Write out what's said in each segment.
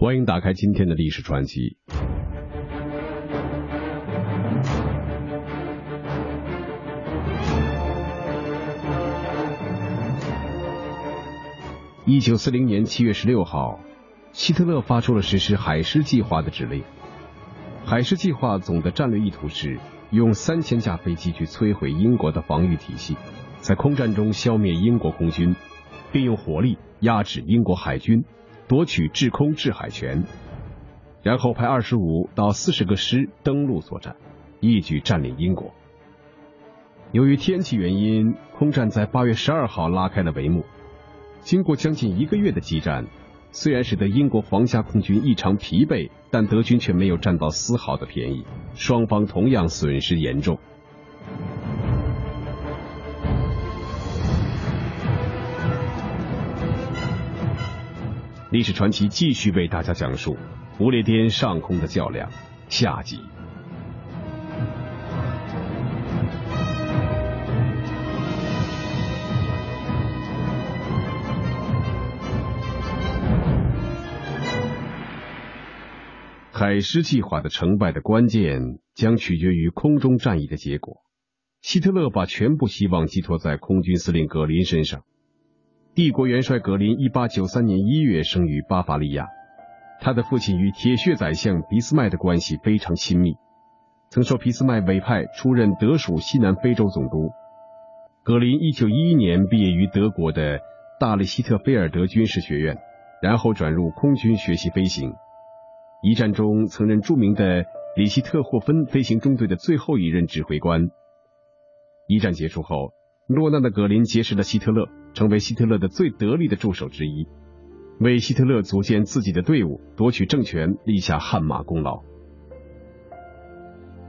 欢迎打开今天的历史传奇。一九四零年七月十六号，希特勒发出了实施海狮计划的指令。海狮计划总的战略意图是用三千架飞机去摧毁英国的防御体系，在空战中消灭英国空军，并用火力压制英国海军，夺取制空制海权。然后派二十五到四十个师登陆作战，一举占领英国。由于天气原因，空战在八月十二号拉开了帷幕。经过将近一个月的激战，虽然使得英国皇家空军异常疲惫，但德军却没有占到丝毫的便宜，双方同样损失严重。历史传奇继续为大家讲述不列颠上空的较量下集。海狮计划的成败的关键将取决于空中战役的结果。希特勒把全部希望寄托在空军司令格林身上。帝国元帅格林一八九三年一月生于巴伐利亚，他的父亲与铁血宰相俾斯麦的关系非常亲密，曾受俾斯麦委派出任德属西南非洲总督。格林一九一一年毕业于德国的大利希特菲尔德军事学院，然后转入空军学习飞行。一战中，曾任著名的里希特霍芬飞行中队的最后一任指挥官。一战结束后，落难的格林结识了希特勒，成为希特勒的最得力的助手之一，为希特勒组建自己的队伍、夺取政权立下汗马功劳。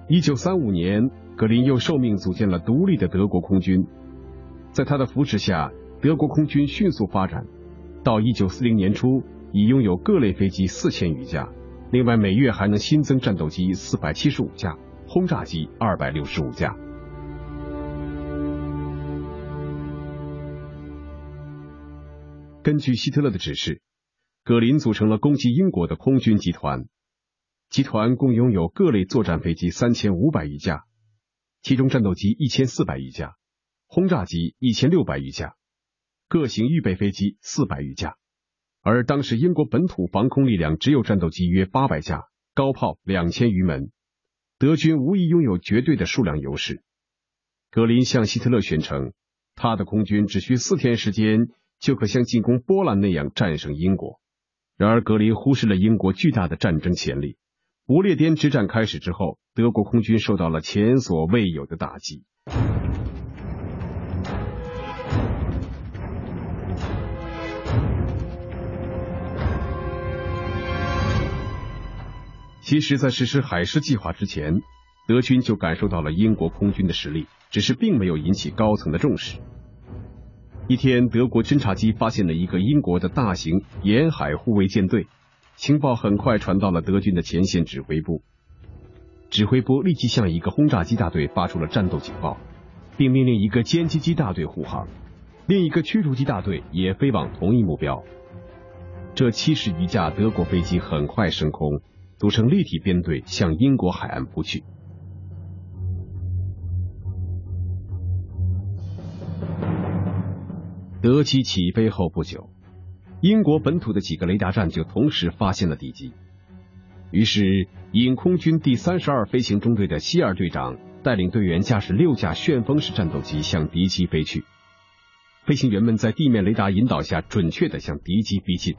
一九三五年，格林又受命组建了独立的德国空军，在他的扶持下，德国空军迅速发展，到一九四零年初，已拥有各类飞机四千余架。另外，每月还能新增战斗机四百七十五架，轰炸机二百六十五架。根据希特勒的指示，格林组成了攻击英国的空军集团。集团共拥有各类作战飞机三千五百余架，其中战斗机一千四百余架，轰炸机一千六百余架，各型预备飞机四百余架。而当时英国本土防空力量只有战斗机约八百架，高炮两千余门，德军无疑拥有绝对的数量优势。格林向希特勒宣称，他的空军只需四天时间就可像进攻波兰那样战胜英国。然而，格林忽视了英国巨大的战争潜力。不列颠之战开始之后，德国空军受到了前所未有的打击。其实，在实施海狮计划之前，德军就感受到了英国空军的实力，只是并没有引起高层的重视。一天，德国侦察机发现了一个英国的大型沿海护卫舰队，情报很快传到了德军的前线指挥部。指挥部立即向一个轰炸机大队发出了战斗警报，并命令一个歼击机大队护航，另一个驱逐机大队也飞往同一目标。这七十余架德国飞机很快升空。组成立体编队向英国海岸扑去。德机起飞后不久，英国本土的几个雷达站就同时发现了敌机。于是，引空军第三十二飞行中队的希尔队长带领队员驾驶六架旋风式战斗机向敌机飞去。飞行员们在地面雷达引导下，准确的向敌机逼近。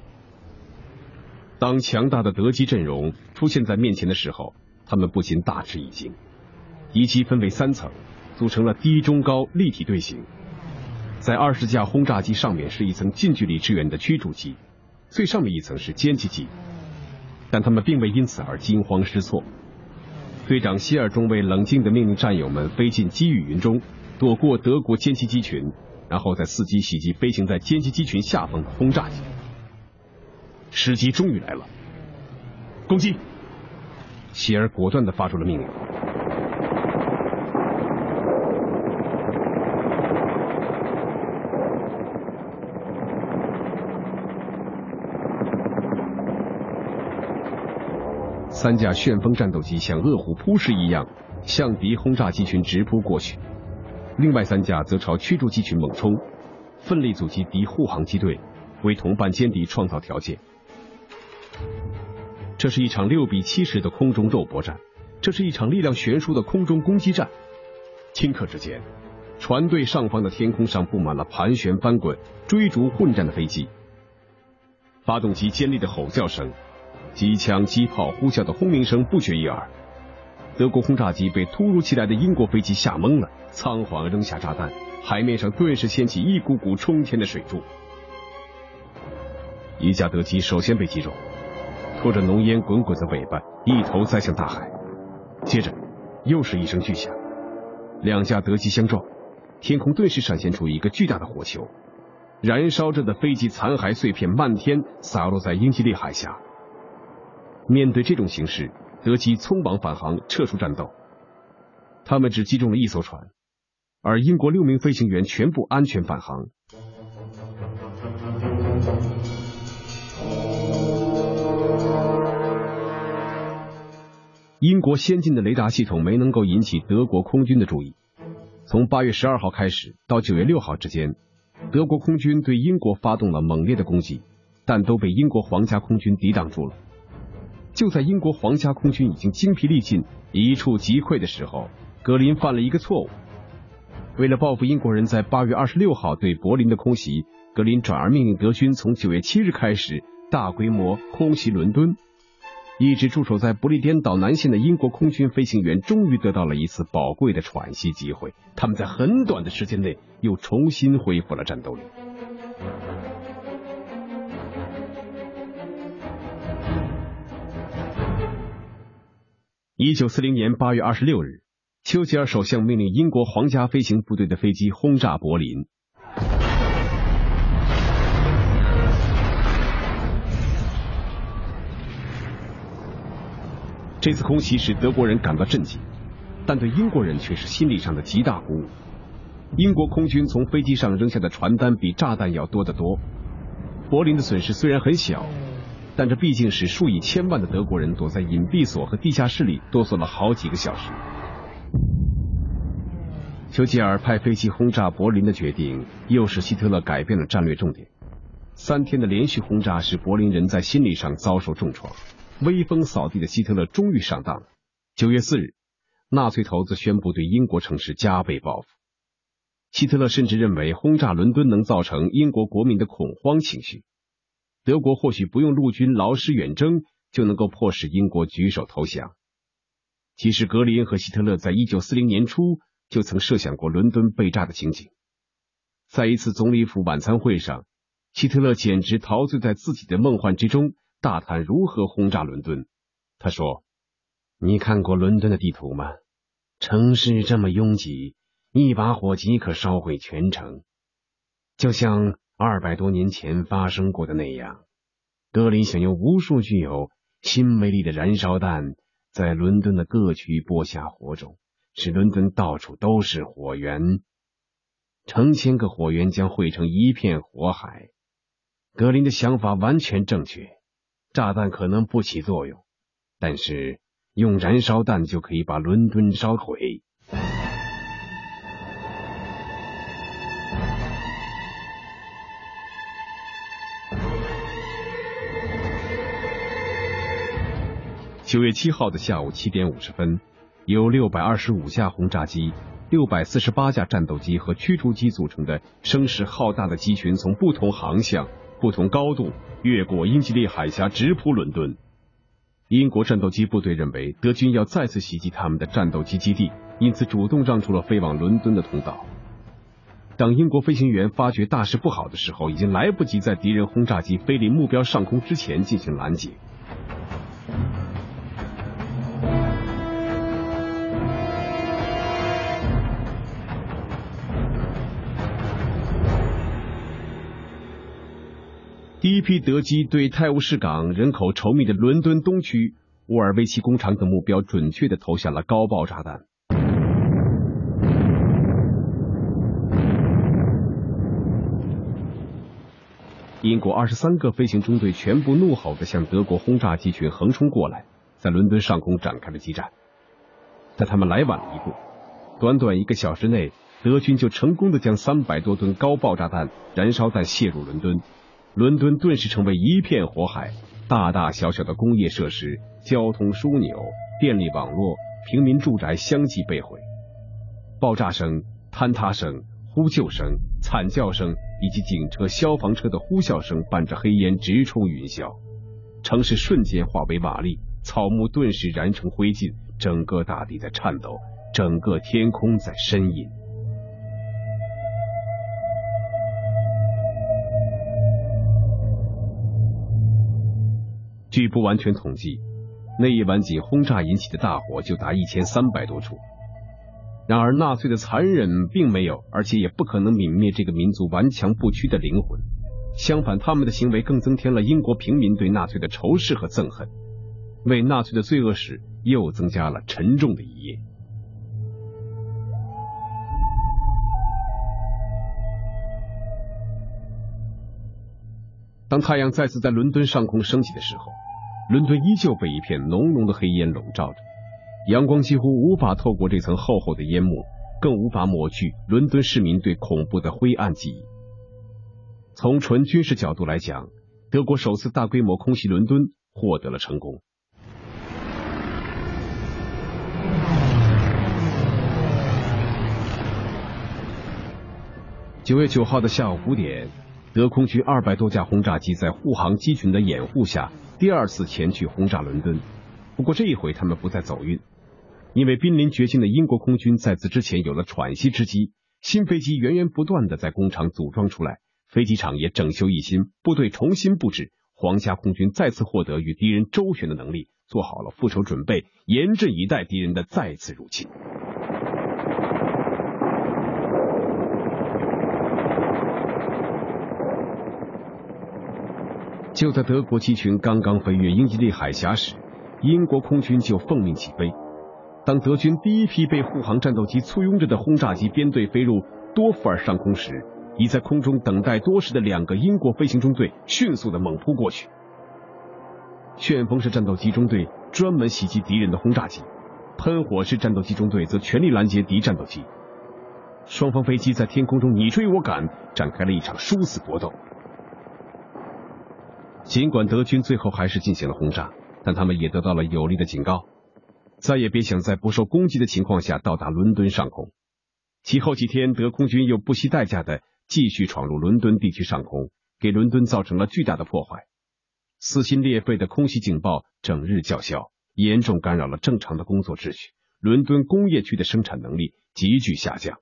当强大的德机阵容出现在面前的时候，他们不禁大吃一惊。敌机分为三层，组成了低、中、高立体队形。在二十架轰炸机上面是一层近距离支援的驱逐机，最上面一层是歼击机。但他们并未因此而惊慌失措。队长希尔中尉冷静地命令战友们飞进机雨云中，躲过德国歼击机群，然后再伺机袭击飞行在歼击机群下方的轰炸机。时机终于来了，攻击！希尔果断的发出了命令。三架旋风战斗机像饿虎扑食一样向敌轰炸机群直扑过去，另外三架则朝驱逐机群猛冲，奋力阻击敌护航机队，为同伴歼敌创造条件。这是一场六比七十的空中肉搏战，这是一场力量悬殊的空中攻击战。顷刻之间，船队上方的天空上布满了盘旋翻滚、追逐混战的飞机，发动机尖利的吼叫声、机枪、机炮呼啸的轰鸣声不绝于耳。德国轰炸机被突如其来的英国飞机吓懵了，仓皇扔下炸弹，海面上顿时掀起一股股冲天的水柱。一架德机首先被击中。拖着浓烟滚滚的尾巴，一头栽向大海。接着，又是一声巨响，两架德机相撞，天空顿时闪现出一个巨大的火球，燃烧着的飞机残骸碎片漫天洒落在英吉利海峡。面对这种形势，德机匆忙返航，撤出战斗。他们只击中了一艘船，而英国六名飞行员全部安全返航。英国先进的雷达系统没能够引起德国空军的注意。从八月十二号开始到九月六号之间，德国空军对英国发动了猛烈的攻击，但都被英国皇家空军抵挡住了。就在英国皇家空军已经精疲力尽、一触即溃的时候，格林犯了一个错误。为了报复英国人在八月二十六号对柏林的空袭，格林转而命令德军从九月七日开始大规模空袭伦敦。一直驻守在不列颠岛南线的英国空军飞行员终于得到了一次宝贵的喘息机会，他们在很短的时间内又重新恢复了战斗力。一九四零年八月二十六日，丘吉尔首相命令英国皇家飞行部队的飞机轰炸柏林。这次空袭使德国人感到震惊，但对英国人却是心理上的极大鼓舞。英国空军从飞机上扔下的传单比炸弹要多得多。柏林的损失虽然很小，但这毕竟是数以千万的德国人躲在隐蔽所和地下室里哆嗦了好几个小时。丘吉尔派飞机轰炸柏林的决定，又使希特勒改变了战略重点。三天的连续轰炸使柏林人在心理上遭受重创。威风扫地的希特勒终于上当了。九月四日，纳粹头子宣布对英国城市加倍报复。希特勒甚至认为轰炸伦敦能造成英国国民的恐慌情绪，德国或许不用陆军劳师远征就能够迫使英国举手投降。其实，格林和希特勒在一九四零年初就曾设想过伦敦被炸的情景。在一次总理府晚餐会上，希特勒简直陶醉在自己的梦幻之中。大谈如何轰炸伦敦。他说：“你看过伦敦的地图吗？城市这么拥挤，一把火即可烧毁全城，就像二百多年前发生过的那样。格林想用无数具有新威力的燃烧弹，在伦敦的各区播下火种，使伦敦到处都是火源，成千个火源将汇成一片火海。格林的想法完全正确。”炸弹可能不起作用，但是用燃烧弹就可以把伦敦烧毁。九月七号的下午七点五十分，由六百二十五架轰炸机、六百四十八架战斗机和驱逐机组成的声势浩大的机群，从不同航向。不同高度越过英吉利海峡直扑伦敦。英国战斗机部队认为德军要再次袭击他们的战斗机基地，因此主动让出了飞往伦敦的通道。当英国飞行员发觉大事不好的时候，已经来不及在敌人轰炸机飞临目标上空之前进行拦截。一批德机对泰晤士港人口稠密的伦敦东区、沃尔维奇工厂等目标准确的投下了高爆炸弹。英国二十三个飞行中队全部怒吼的向德国轰炸机群横冲过来，在伦敦上空展开了激战。但他们来晚了一步，短短一个小时内，德军就成功的将三百多吨高爆炸弹、燃烧弹卸入伦敦，伦敦顿时成为一片火海，大大小小的工业设施、交通枢纽、电力网络、平民住宅相继被毁。爆炸声、坍塌声、呼救声、惨叫声以及警车、消防车的呼啸声伴着黑烟直冲云霄，城市瞬间化为瓦砾，草木顿时燃成灰烬。整个大地在颤抖，整个天空在呻吟。据不完全统计，那一晚仅轰炸引起的大火就达一千三百多处。然而，纳粹的残忍并没有，而且也不可能泯灭这个民族顽强不屈的灵魂。相反，他们的行为更增添了英国平民对纳粹的仇视和憎恨，为纳粹的罪恶史。又增加了沉重的一页。当太阳再次在伦敦上空升起的时候，伦敦依旧被一片浓浓的黑烟笼罩着，阳光几乎无法透过这层厚厚的烟幕，更无法抹去伦敦市民对恐怖的灰暗记忆。从纯军事角度来讲，德国首次大规模空袭伦敦获得了成功。九月九号的下午五点，德空军二百多架轰炸机在护航机群的掩护下，第二次前去轰炸伦敦。不过这一回他们不再走运，因为濒临绝境的英国空军在此之前有了喘息之机，新飞机源源不断的在工厂组装出来，飞机场也整修一新，部队重新布置，皇家空军再次获得与敌人周旋的能力，做好了复仇准备，严阵以待敌人的再次入侵。就在德国机群刚刚飞越英吉利海峡时，英国空军就奉命起飞。当德军第一批被护航战斗机簇拥着的轰炸机编队飞入多福尔上空时，已在空中等待多时的两个英国飞行中队迅速的猛扑过去。旋风式战斗机中队专门袭击敌人的轰炸机，喷火式战斗机中队则全力拦截敌战斗机。双方飞机在天空中你追我赶，展开了一场殊死搏斗。尽管德军最后还是进行了轰炸，但他们也得到了有力的警告，再也别想在不受攻击的情况下到达伦敦上空。其后几天，德空军又不惜代价的继续闯入伦敦地区上空，给伦敦造成了巨大的破坏。撕心裂肺的空袭警报整日叫嚣，严重干扰了正常的工作秩序。伦敦工业区的生产能力急剧下降。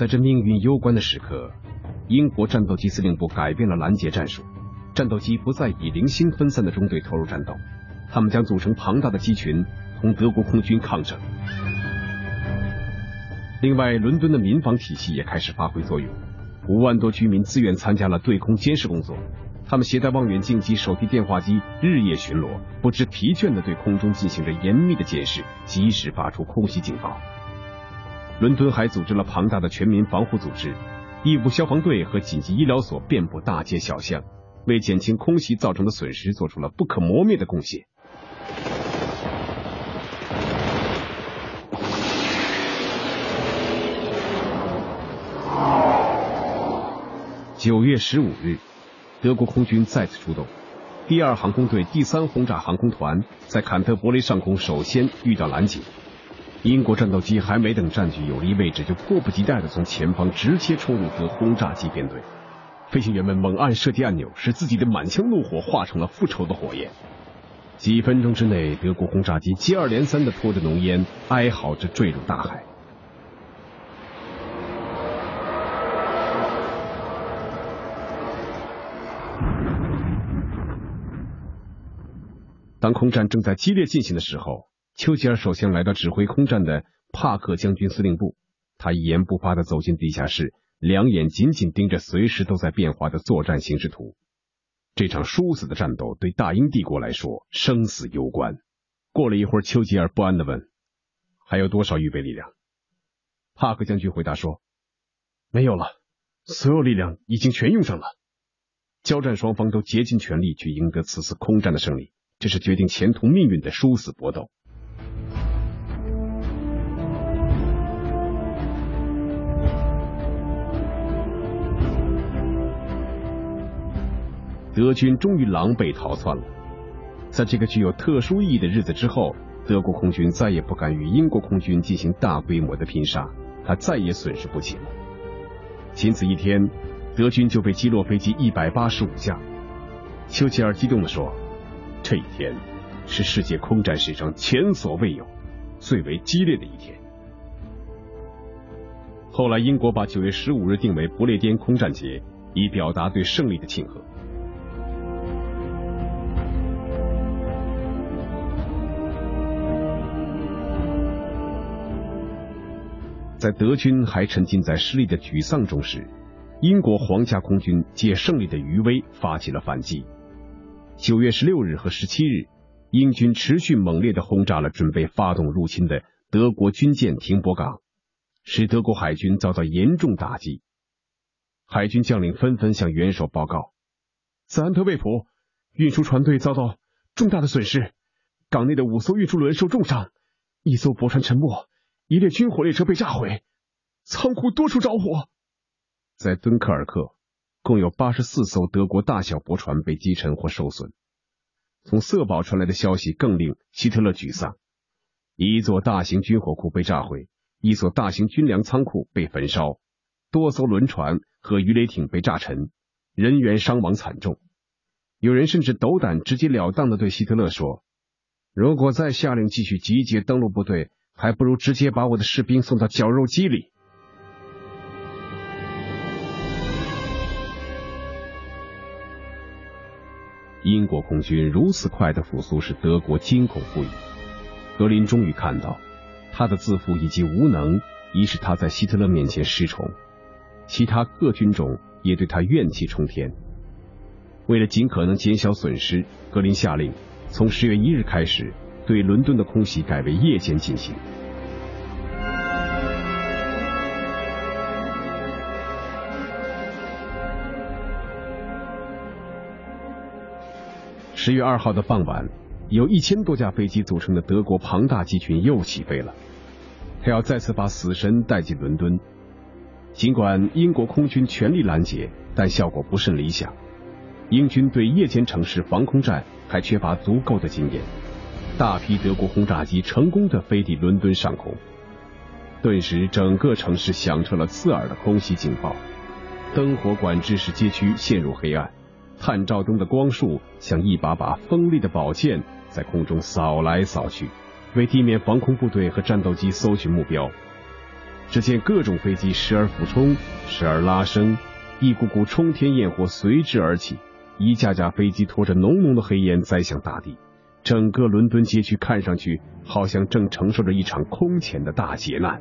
在这命运攸关的时刻，英国战斗机司令部改变了拦截战术，战斗机不再以零星分散的中队投入战斗，他们将组成庞大的机群同德国空军抗争。另外，伦敦的民防体系也开始发挥作用，五万多居民自愿参加了对空监视工作，他们携带望远镜及手提电话机，日夜巡逻，不知疲倦地对空中进行着严密的监视，及时发出空袭警报。伦敦还组织了庞大的全民防护组织，义务消防队和紧急医疗所遍布大街小巷，为减轻空袭造成的损失做出了不可磨灭的贡献。九月十五日，德国空军再次出动，第二航空队第三轰炸航空团在坎特伯雷上空首先遇到拦截。英国战斗机还没等占据有利位置，就迫不及待地从前方直接冲入德轰炸机编队。飞行员们猛按射击按钮，使自己的满腔怒火化成了复仇的火焰。几分钟之内，德国轰炸机接二连三地拖着浓烟，哀嚎着坠入大海。当空战正在激烈进行的时候。丘吉尔首先来到指挥空战的帕克将军司令部，他一言不发的走进地下室，两眼紧紧盯着随时都在变化的作战形势图。这场殊死的战斗对大英帝国来说生死攸关。过了一会儿，丘吉尔不安的问：“还有多少预备力量？”帕克将军回答说：“没有了，所有力量已经全用上了。交战双方都竭尽全力去赢得此次空战的胜利，这是决定前途命运的殊死搏斗。德军终于狼狈逃窜了。在这个具有特殊意义的日子之后，德国空军再也不敢与英国空军进行大规模的拼杀，他再也损失不起了。仅此一天，德军就被击落飞机一百八十五架。丘吉尔激动地说：“这一天是世界空战史上前所未有、最为激烈的一天。”后来，英国把九月十五日定为不列颠空战节，以表达对胜利的庆贺。在德军还沉浸在失利的沮丧中时，英国皇家空军借胜利的余威发起了反击。九月十六日和十七日，英军持续猛烈的轰炸了准备发动入侵的德国军舰停泊港，使德国海军遭到严重打击。海军将领纷纷向元首报告，在安特卫普，运输船队遭到重大的损失，港内的五艘运输轮受重伤，一艘驳船沉没。一列军火列车被炸毁，仓库多处着火。在敦刻尔克，共有八十四艘德国大小驳船被击沉或受损。从色堡传来的消息更令希特勒沮丧：一座大型军火库被炸毁，一所大型军粮仓库被焚烧，多艘轮船和鱼雷艇被炸沉，人员伤亡惨重。有人甚至斗胆直截了当的对希特勒说：“如果再下令继续集结登陆部队。”还不如直接把我的士兵送到绞肉机里。英国空军如此快的复苏，使德国惊恐不已。格林终于看到，他的自负以及无能，已使他在希特勒面前失宠。其他各军种也对他怨气冲天。为了尽可能减小损失，格林下令从十月一日开始。对伦敦的空袭改为夜间进行。十月二号的傍晚，有一千多架飞机组成的德国庞大机群又起飞了，他要再次把死神带进伦敦。尽管英国空军全力拦截，但效果不甚理想。英军对夜间城市防空战还缺乏足够的经验。大批德国轰炸机成功的飞抵伦敦上空，顿时整个城市响彻了刺耳的空袭警报，灯火管制使街区陷入黑暗，探照灯的光束像一把把锋利的宝剑在空中扫来扫去，为地面防空部队和战斗机搜寻目标。只见各种飞机时而俯冲，时而拉升，一股股冲天焰火随之而起，一架架飞机拖着浓浓的黑烟栽向大地。整个伦敦街区看上去好像正承受着一场空前的大劫难。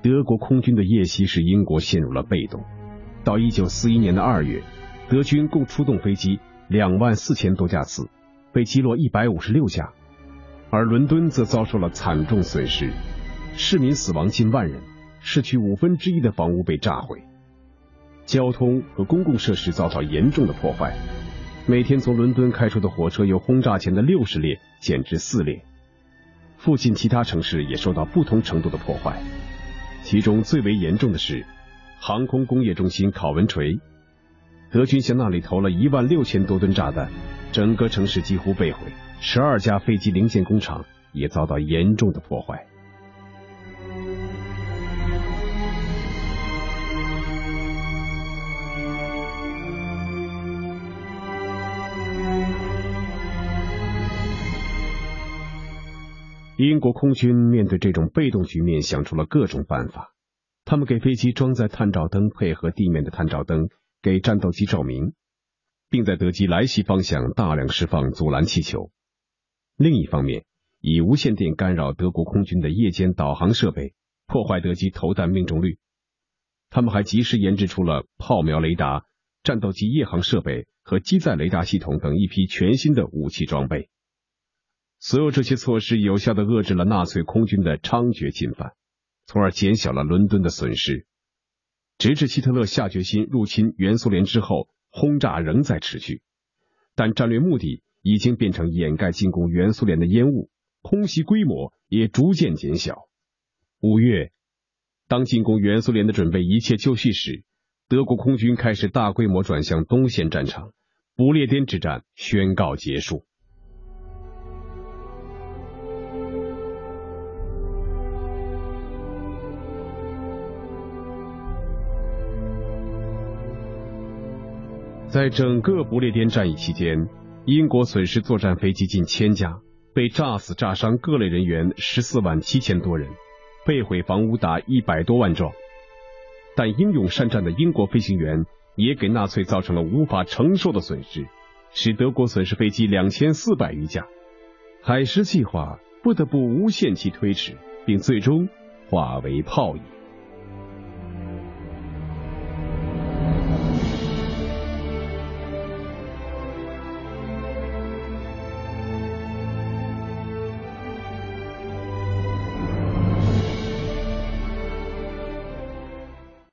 德国空军的夜袭使英国陷入了被动。到一九四一年的二月，德军共出动飞机两万四千多架次，被击落一百五十六架。而伦敦则遭受了惨重损失，市民死亡近万人，市区五分之一的房屋被炸毁，交通和公共设施遭到严重的破坏。每天从伦敦开出的火车由轰炸前的六十列减至四列，附近其他城市也受到不同程度的破坏。其中最为严重的是航空工业中心考文垂，德军向那里投了一万六千多吨炸弹，整个城市几乎被毁。十二家飞机零件工厂也遭到严重的破坏。英国空军面对这种被动局面，想出了各种办法。他们给飞机装载探照灯，配合地面的探照灯，给战斗机照明，并在德机来袭方向大量释放阻拦气球。另一方面，以无线电干扰德国空军的夜间导航设备，破坏德机投弹命中率。他们还及时研制出了炮瞄雷达、战斗机夜航设备和机载雷达系统等一批全新的武器装备。所有这些措施有效的遏制了纳粹空军的猖獗进犯，从而减小了伦敦的损失。直至希特勒下决心入侵原苏联之后，轰炸仍在持续，但战略目的已经变成掩盖进攻原苏联的烟雾，空袭规模也逐渐减小。五月，当进攻原苏联的准备一切就绪时，德国空军开始大规模转向东线战场，不列颠之战宣告结束。在整个不列颠战役期间，英国损失作战飞机近千架，被炸死炸伤各类人员十四万七千多人。被毁房屋达一百多万幢，但英勇善战的英国飞行员也给纳粹造成了无法承受的损失，使德国损失飞机两千四百余架，海狮计划不得不无限期推迟，并最终化为泡影。